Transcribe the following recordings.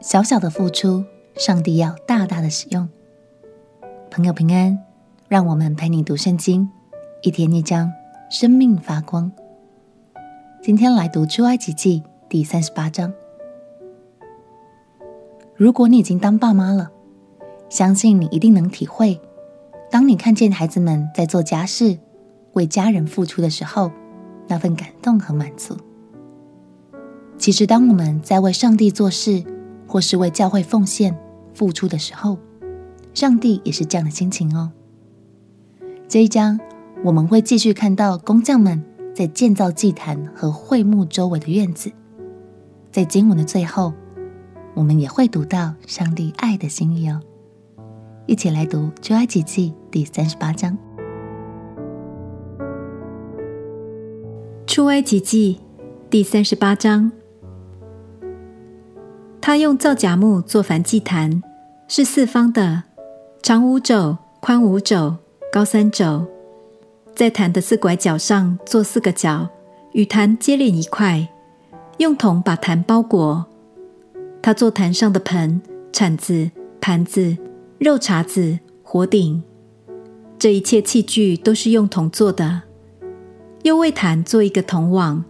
小小的付出，上帝要大大的使用。朋友平安，让我们陪你读圣经，一天一章，生命发光。今天来读出埃及记第三十八章。如果你已经当爸妈了，相信你一定能体会，当你看见孩子们在做家事，为家人付出的时候，那份感动和满足。其实，当我们在为上帝做事，或是为教会奉献、付出的时候，上帝也是这样的心情哦。这一章我们会继续看到工匠们在建造祭坛和会幕周围的院子。在经文的最后，我们也会读到上帝爱的心意哦。一起来读《出埃及记》第三十八章。出埃及记第三十八章，他用皂荚木做燔祭坛，是四方的，长五肘，宽五肘，高三肘。在坛的四拐角上做四个角，与坛接连一块，用铜把坛包裹。他做坛上的盆、铲子、盘子、肉叉子、火鼎，这一切器具都是用铜做的。又为坛做一个铜网，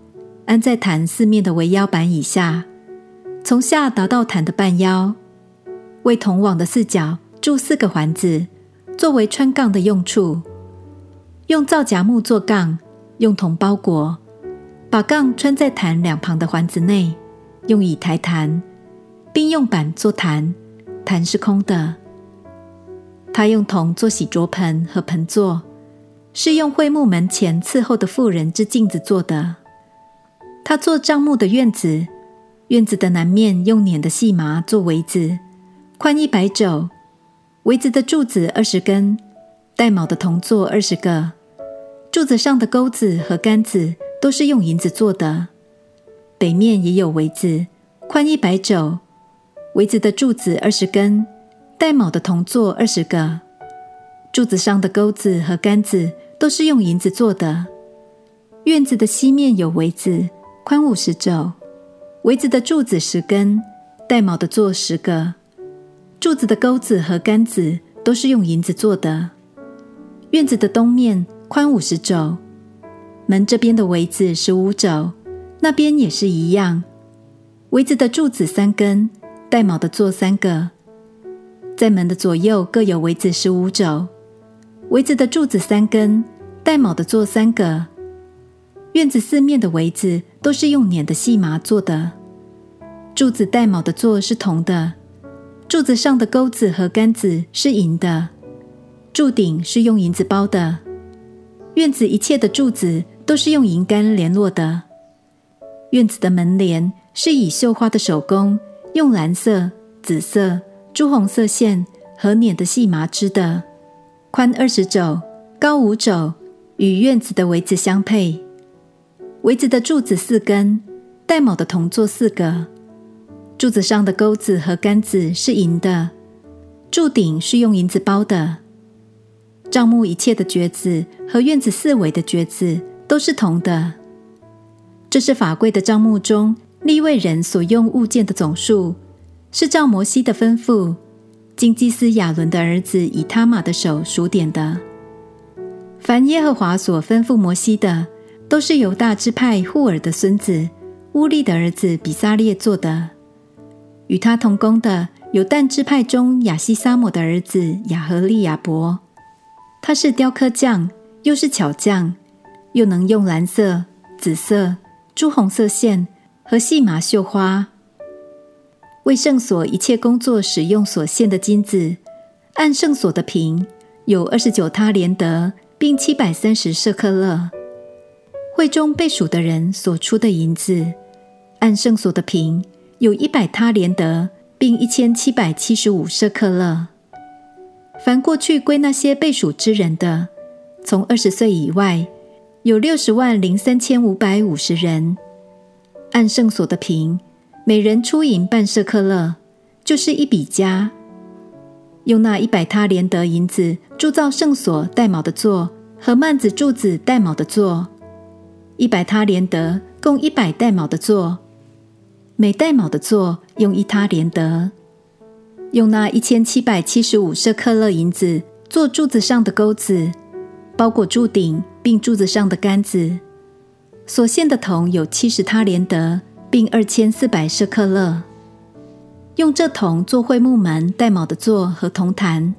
安在坛四面的围腰板以下，从下达到坛的半腰。为铜网的四角铸四个环子，作为穿杠的用处。用皂荚木做杠，用铜包裹，把杠穿在坛两旁的环子内，用以抬坛，并用板做坛，坛是空的。他用铜做洗濯盆和盆座。是用会幕门前伺候的妇人之镜子做的。他做帐幕的院子，院子的南面用捻的细麻做围子，宽一百肘，围子的柱子二十根，带卯的铜座二十个，柱子上的钩子和杆子都是用银子做的。北面也有围子，宽一百肘，围子的柱子二十根，带卯的铜座二十个。柱子上的钩子和杆子都是用银子做的。院子的西面有围子，宽五十肘，围子的柱子十根，带卯的座十个。柱子的钩子和杆子都是用银子做的。院子的东面宽五十肘，门这边的围子十五肘，那边也是一样。围子的柱子三根，带卯的座三个，在门的左右各有围子十五肘。围子的柱子三根，带卯的座三个。院子四面的围子都是用捻的细麻做的。柱子带卯的座是铜的，柱子上的钩子和杆子是银的。柱顶是用银子包的。院子一切的柱子都是用银杆联络的。院子的门帘是以绣花的手工，用蓝色、紫色、朱红色线和捻的细麻织的。宽二十肘，高五肘，与院子的围子相配。围子的柱子四根，带卯的铜座四个。柱子上的钩子和杆子是银的，柱顶是用银子包的。帐幕一切的橛子和院子四围的橛子都是铜的。这是法柜的帐幕中立位人所用物件的总数，是照摩西的吩咐。经祭司亚伦的儿子以他玛的手数点的，凡耶和华所吩咐摩西的，都是犹大支派户尔的孙子乌利的儿子比撒列做的。与他同工的有但支派中亚西撒抹的儿子亚和利亚伯，他是雕刻匠，又是巧匠，又能用蓝色、紫色、朱红色线和细麻绣花。为圣所一切工作使用所献的金子，按圣所的平有二十九他连得，并七百三十舍克勒。会中被数的人所出的银子，按圣所的平有一百他连得，并一千七百七十五舍克勒。凡过去归那些被数之人的，从二十岁以外，有六十万零三千五百五十人，按圣所的平。每人出银半舍克勒，就是一笔加。用那一百他连得银子铸造圣所带卯的座和幔子柱子带卯的座，一百他连得共一百带卯的座。每带卯的座用一他连得。用那一千七百七十五舍克勒银子做柱子上的钩子，包裹柱顶，并柱子上的杆子。所献的铜有七十他连得，并二千四百舍克勒。用这铜做会幕门带卯的座和铜坛，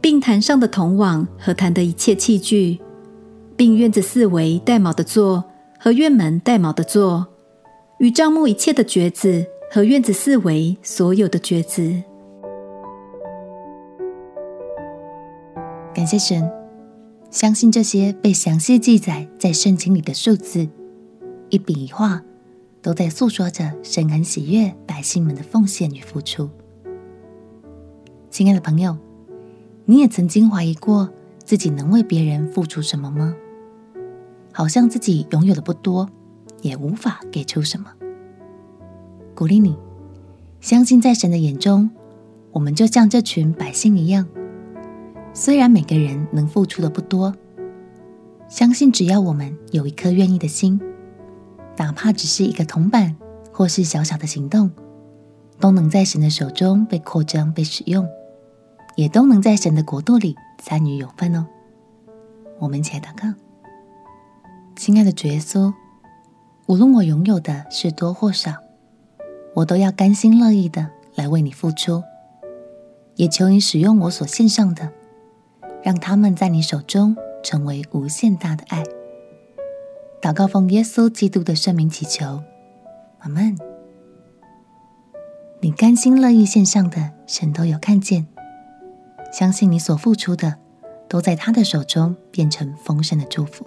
并坛上的铜网和坛的一切器具，并院子四围带卯的座和院门带卯的座，与帐幕一切的橛子和院子四围所有的橛子。感谢神，相信这些被详细记载在圣经里的数字，一笔一画，都在诉说着神很喜悦百姓们的奉献与付出。亲爱的朋友，你也曾经怀疑过自己能为别人付出什么吗？好像自己拥有的不多，也无法给出什么。鼓励你，相信在神的眼中，我们就像这群百姓一样。虽然每个人能付出的不多，相信只要我们有一颗愿意的心，哪怕只是一个铜板或是小小的行动，都能在神的手中被扩张、被使用，也都能在神的国度里参与有份哦。我们一起来祷告：亲爱的主耶稣，无论我拥有的是多或少，我都要甘心乐意的来为你付出，也求你使用我所献上的。让他们在你手中成为无限大的爱。祷告奉耶稣基督的圣名祈求，阿门。你甘心乐意献上的，神都有看见。相信你所付出的，都在他的手中变成丰盛的祝福。